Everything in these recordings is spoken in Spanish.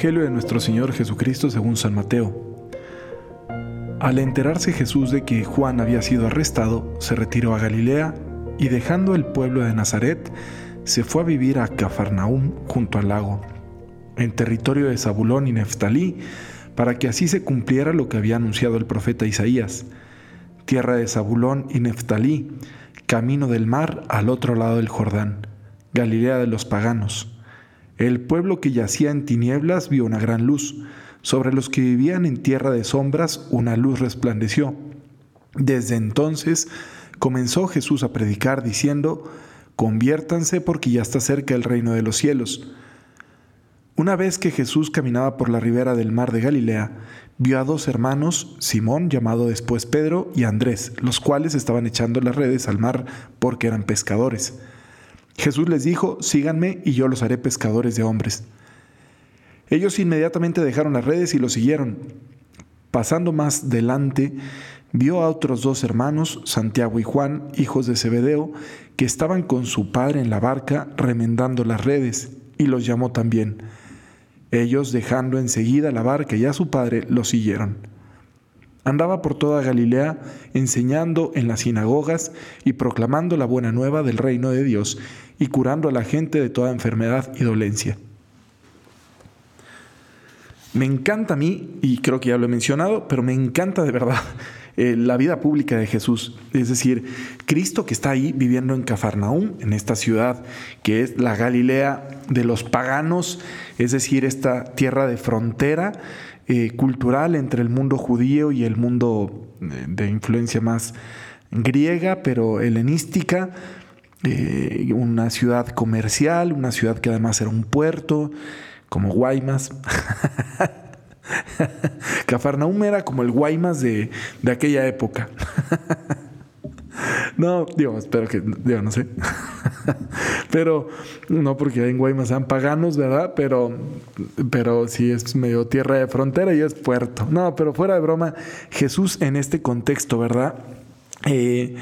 Evangelio de nuestro Señor Jesucristo según San Mateo. Al enterarse Jesús de que Juan había sido arrestado, se retiró a Galilea y dejando el pueblo de Nazaret, se fue a vivir a Cafarnaúm junto al lago, en territorio de Zabulón y Neftalí, para que así se cumpliera lo que había anunciado el profeta Isaías. Tierra de Zabulón y Neftalí, camino del mar al otro lado del Jordán, Galilea de los paganos. El pueblo que yacía en tinieblas vio una gran luz, sobre los que vivían en tierra de sombras una luz resplandeció. Desde entonces comenzó Jesús a predicar diciendo, conviértanse porque ya está cerca el reino de los cielos. Una vez que Jesús caminaba por la ribera del mar de Galilea, vio a dos hermanos, Simón, llamado después Pedro, y Andrés, los cuales estaban echando las redes al mar porque eran pescadores. Jesús les dijo, síganme y yo los haré pescadores de hombres. Ellos inmediatamente dejaron las redes y lo siguieron. Pasando más delante, vio a otros dos hermanos, Santiago y Juan, hijos de Zebedeo, que estaban con su padre en la barca remendando las redes, y los llamó también. Ellos, dejando enseguida la barca y a su padre, lo siguieron. Andaba por toda Galilea enseñando en las sinagogas y proclamando la buena nueva del reino de Dios y curando a la gente de toda enfermedad y dolencia. Me encanta a mí, y creo que ya lo he mencionado, pero me encanta de verdad eh, la vida pública de Jesús. Es decir, Cristo que está ahí viviendo en Cafarnaúm, en esta ciudad que es la Galilea de los paganos, es decir, esta tierra de frontera eh, cultural entre el mundo judío y el mundo eh, de influencia más griega, pero helenística. Una ciudad comercial, una ciudad que además era un puerto, como Guaymas. Cafarnaum era como el Guaymas de, aquella época. no, digo, espero que, digo, no sé. pero, no porque en Guaymas sean paganos, ¿verdad? Pero, pero sí es medio tierra de frontera y es puerto. No, pero fuera de broma, Jesús en este contexto, ¿verdad? Eh,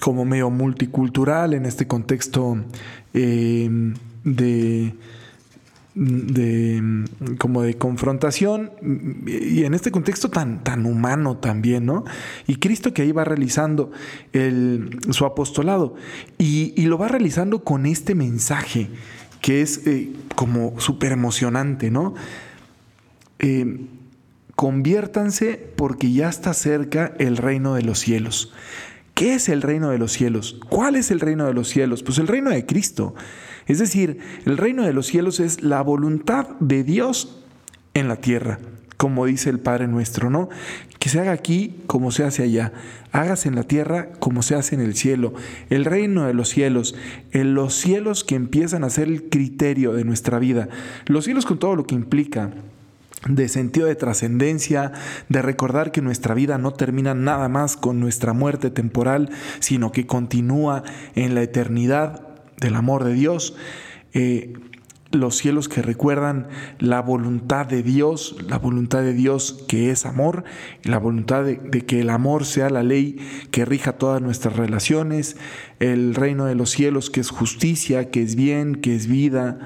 como medio multicultural, en este contexto eh, de de como de confrontación y en este contexto tan, tan humano también, ¿no? Y Cristo que ahí va realizando el, su apostolado y, lo va realizando con este mensaje que es eh, como súper emocionante, ¿no? Eh, conviértanse porque ya está cerca el reino de los cielos. ¿Qué es el reino de los cielos? ¿Cuál es el reino de los cielos? Pues el reino de Cristo. Es decir, el reino de los cielos es la voluntad de Dios en la tierra, como dice el Padre nuestro, ¿no? Que se haga aquí como se hace allá, hágase en la tierra como se hace en el cielo. El reino de los cielos, en los cielos que empiezan a ser el criterio de nuestra vida, los cielos con todo lo que implica, de sentido de trascendencia, de recordar que nuestra vida no termina nada más con nuestra muerte temporal, sino que continúa en la eternidad del amor de Dios, eh, los cielos que recuerdan la voluntad de Dios, la voluntad de Dios que es amor, la voluntad de, que el amor sea la ley que rija todas nuestras relaciones, el reino de los cielos que es justicia, que es bien, que es vida,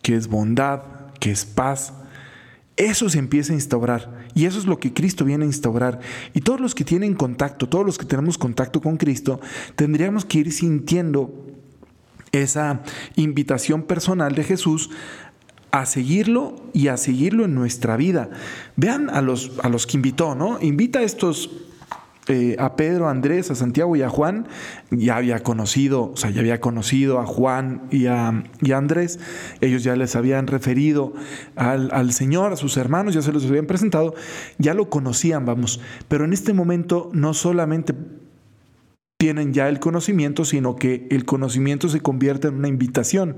que es bondad, que es paz. Eso se empieza a instaurar y eso es lo que Cristo viene a instaurar. Y todos los que tienen contacto, todos los que tenemos contacto con Cristo, tendríamos que ir sintiendo esa invitación personal de Jesús a seguirlo y a seguirlo en nuestra vida. Vean a los, a los que invitó, ¿no? Invita a estos, eh, a Pedro, a Andrés, a Santiago y a Juan. Ya había conocido, o sea, ya había conocido a Juan y a, y Andrés. Ellos ya les habían referido al, al Señor, a sus hermanos, ya se los habían presentado. Ya lo conocían, vamos. Pero en este momento no solamente tienen ya el conocimiento, sino que el conocimiento se convierte en una invitación.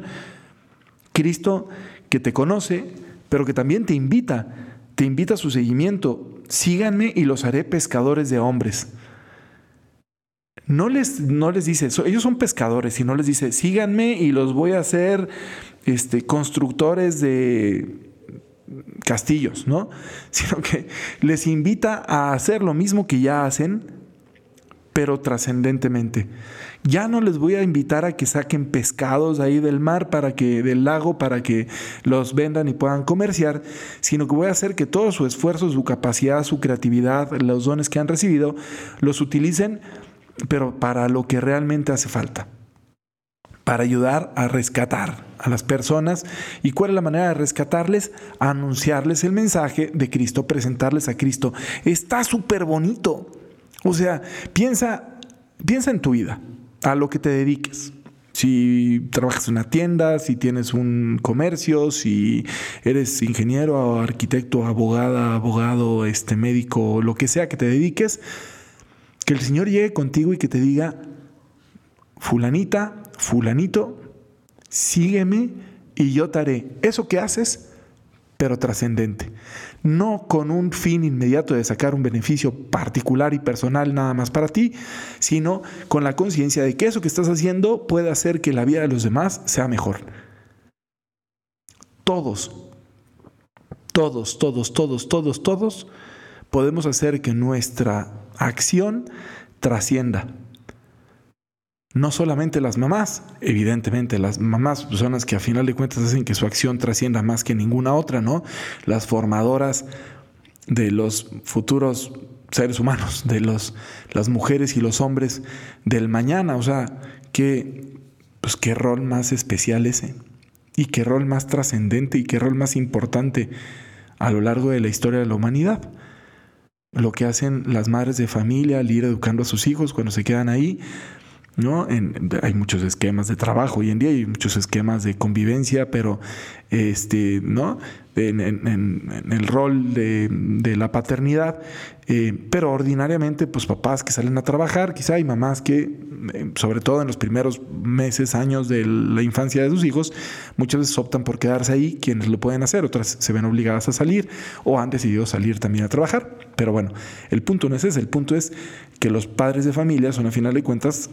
Cristo que te conoce, pero que también te invita, te invita a su seguimiento. Síganme y los haré pescadores de hombres. No les, no les dice, ellos son pescadores, y no les dice, síganme y los voy a hacer este, constructores de castillos, ¿no? Sino que les invita a hacer lo mismo que ya hacen, pero trascendentemente. Ya no les voy a invitar a que saquen pescados ahí del mar para que del lago para que los vendan y puedan comerciar, sino que voy a hacer que todo su esfuerzo, su capacidad, su creatividad, los dones que han recibido, los utilicen pero para lo que realmente hace falta para ayudar a rescatar a las personas. ¿Y cuál es la manera de rescatarles? Anunciarles el mensaje de Cristo, presentarles a Cristo. Está súper bonito. O sea, piensa, piensa en tu vida, a lo que te dediques. Si trabajas en una tienda, si tienes un comercio, si eres ingeniero, arquitecto, abogada, abogado, este médico, lo que sea que te dediques, que el Señor llegue contigo y que te diga, fulanita, fulanito, sígueme y yo te haré eso que haces, pero trascendente no con un fin inmediato de sacar un beneficio particular y personal nada más para ti, sino con la conciencia de que eso que estás haciendo puede hacer que la vida de los demás sea mejor. Todos, todos, todos, todos, todos, todos podemos hacer que nuestra acción trascienda no solamente las mamás, evidentemente las mamás son las que a final de cuentas hacen que su acción trascienda más que ninguna otra, ¿no? Las formadoras de los futuros seres humanos, de los, las mujeres y los hombres del mañana, o sea, qué, pues qué rol más especial ese, y qué rol más trascendente y qué rol más importante a lo largo de la historia de la humanidad. Lo que hacen las madres de familia al ir educando a sus hijos cuando se quedan ahí, ¿no? hay muchos esquemas de trabajo hoy en día, hay muchos esquemas de convivencia, pero este, ¿no? En, el rol de, la paternidad, eh, pero ordinariamente, pues papás que salen a trabajar, quizá hay mamás que, eh, sobre todo en los primeros meses, años de la infancia de sus hijos, muchas veces optan por quedarse ahí, quienes lo pueden hacer, otras se ven obligadas a salir o han decidido salir también a trabajar. Pero bueno, el punto no es ese, el punto es que los padres de familia son a final de cuentas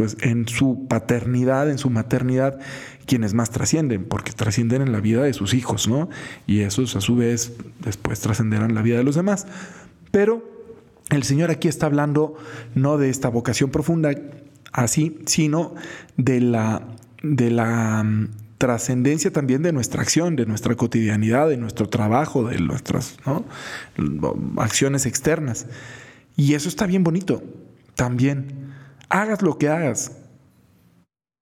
pues en su paternidad, en su maternidad, quienes más trascienden, porque trascienden en la vida de sus hijos, ¿no? Y esos a su vez después trascenderán la vida de los demás. Pero el Señor aquí está hablando no de esta vocación profunda así, sino de la, de la mm, trascendencia también de nuestra acción, de nuestra cotidianidad, de nuestro trabajo, de nuestras acciones externas. Y eso está bien bonito, también hagas lo que hagas.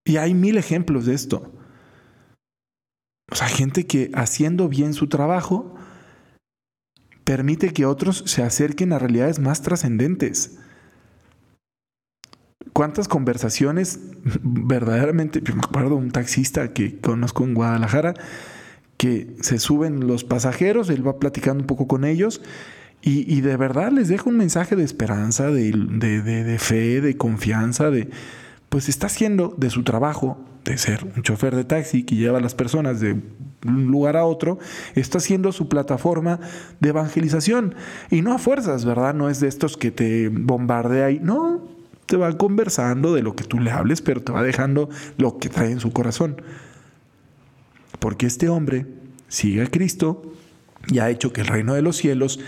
Y hay mil ejemplos de esto. O sea, gente que haciendo bien su trabajo permite que otros se acerquen a realidades más trascendentes. ¿Cuántas conversaciones verdaderamente? Yo me acuerdo un taxista que conozco en Guadalajara que se suben los pasajeros, él va platicando un poco con ellos y, de verdad les dejo un mensaje de esperanza, de, de, fe, de confianza, de pues está haciendo de su trabajo, de ser un chofer de taxi que lleva a las personas de un lugar a otro, está haciendo su plataforma de evangelización. Y no a fuerzas, ¿verdad? No es de estos que te bombardea y no, te va conversando de lo que tú le hables, pero te va dejando lo que trae en su corazón. Porque este hombre sigue a Cristo y ha hecho que el reino de los cielos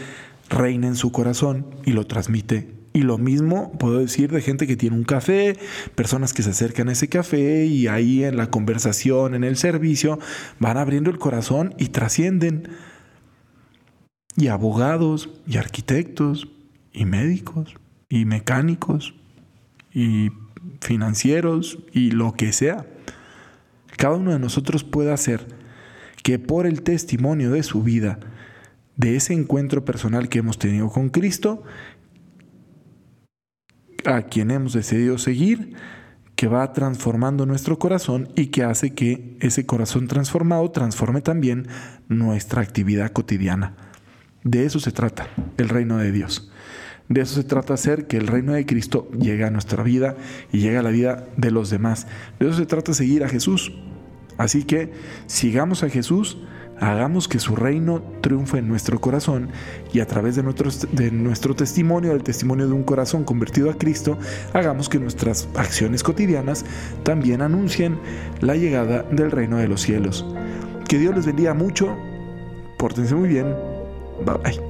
reina en su corazón y lo transmite. Y lo mismo puedo decir de gente que tiene un café, personas que se acercan a ese café y ahí en la conversación, en el servicio, van abriendo el corazón y trascienden. Y abogados, y arquitectos, y médicos, y mecánicos, y financieros, y lo que sea. Cada uno de nosotros puede hacer que por el testimonio de su vida, de ese encuentro personal que hemos tenido con Cristo, a quien hemos decidido seguir, que va transformando nuestro corazón y que hace que ese corazón transformado transforme también nuestra actividad cotidiana. De eso se trata el reino de Dios. De eso se trata hacer que el reino de Cristo llegue a nuestra vida y llegue a la vida de los demás. De eso se trata seguir a Jesús. Así que sigamos a Jesús hagamos que su reino triunfe en nuestro corazón y a través de nuestro, de nuestro testimonio, del testimonio de un corazón convertido a Cristo, hagamos que nuestras acciones cotidianas también anuncien la llegada del reino de los cielos. Que Dios les bendiga mucho, pórtense muy bien, bye bye.